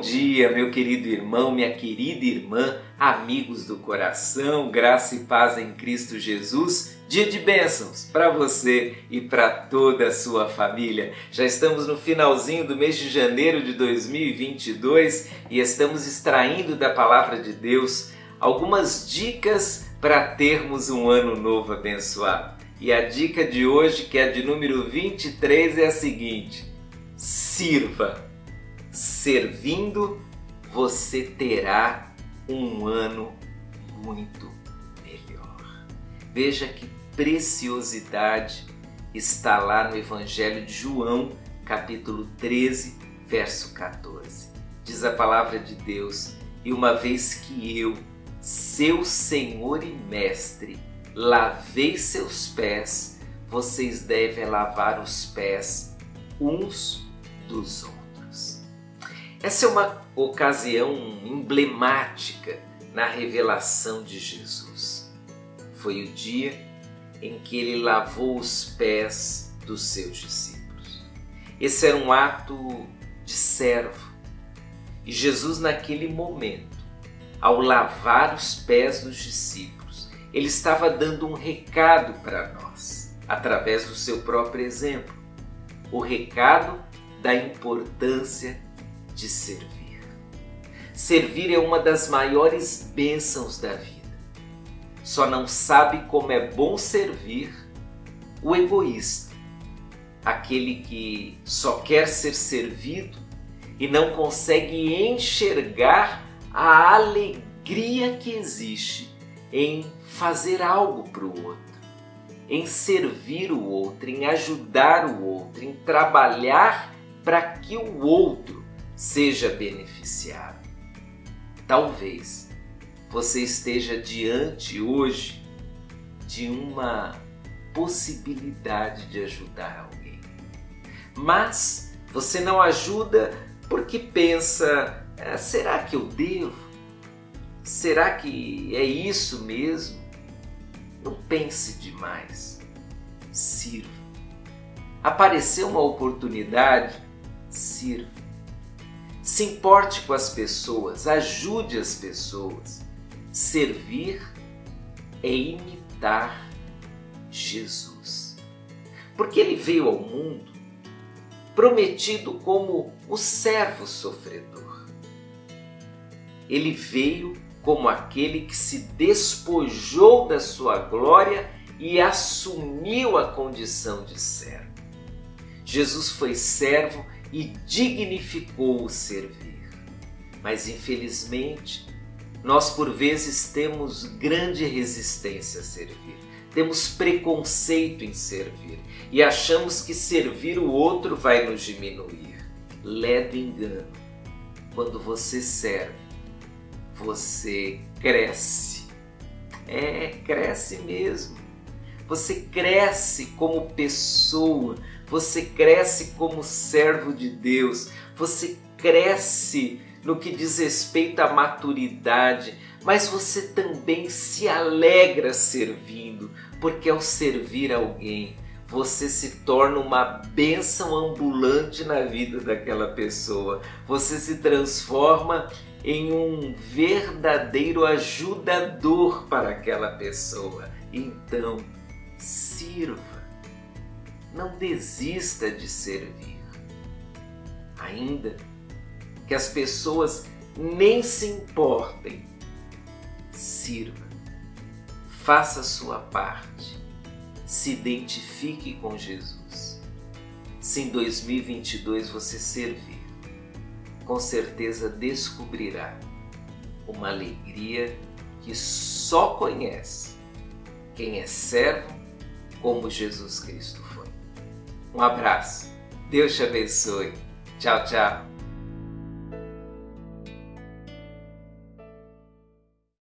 dia, meu querido irmão, minha querida irmã, amigos do coração, graça e paz em Cristo Jesus. Dia de bênçãos para você e para toda a sua família. Já estamos no finalzinho do mês de janeiro de 2022 e estamos extraindo da palavra de Deus algumas dicas para termos um ano novo abençoado. E a dica de hoje, que é de número 23, é a seguinte: sirva servindo, você terá um ano muito melhor. Veja que preciosidade está lá no Evangelho de João, capítulo 13, verso 14. Diz a palavra de Deus: E uma vez que eu, seu Senhor e Mestre, lavei seus pés, vocês devem lavar os pés uns dos outros. Essa é uma ocasião emblemática na revelação de Jesus. Foi o dia em que ele lavou os pés dos seus discípulos. Esse era um ato de servo. E Jesus, naquele momento, ao lavar os pés dos discípulos, ele estava dando um recado para nós, através do seu próprio exemplo. O recado da importância de servir. Servir é uma das maiores bênçãos da vida. Só não sabe como é bom servir o egoísta, aquele que só quer ser servido e não consegue enxergar a alegria que existe em fazer algo para o outro, em servir o outro, em ajudar o outro, em trabalhar para que o outro seja beneficiado. Talvez você esteja diante hoje de uma possibilidade de ajudar alguém. Mas você não ajuda porque pensa: ah, será que eu devo? Será que é isso mesmo? Não pense demais. Sirva. Apareceu uma oportunidade? Sirva se importe com as pessoas, ajude as pessoas. Servir é imitar Jesus. Porque ele veio ao mundo prometido como o servo sofredor. Ele veio como aquele que se despojou da sua glória e assumiu a condição de servo. Jesus foi servo e dignificou o servir. Mas infelizmente, nós por vezes temos grande resistência a servir, temos preconceito em servir e achamos que servir o outro vai nos diminuir. Ledo engano. Quando você serve, você cresce. É, cresce mesmo. Você cresce como pessoa, você cresce como servo de Deus, você cresce no que diz respeito à maturidade, mas você também se alegra servindo, porque ao servir alguém, você se torna uma bênção ambulante na vida daquela pessoa. Você se transforma em um verdadeiro ajudador para aquela pessoa. Então, sirva não desista de servir. Ainda que as pessoas nem se importem, sirva, faça sua parte, se identifique com Jesus. Se em 2022 você servir, com certeza descobrirá uma alegria que só conhece quem é servo como Jesus Cristo foi. Um abraço. Deus te abençoe. Tchau, tchau.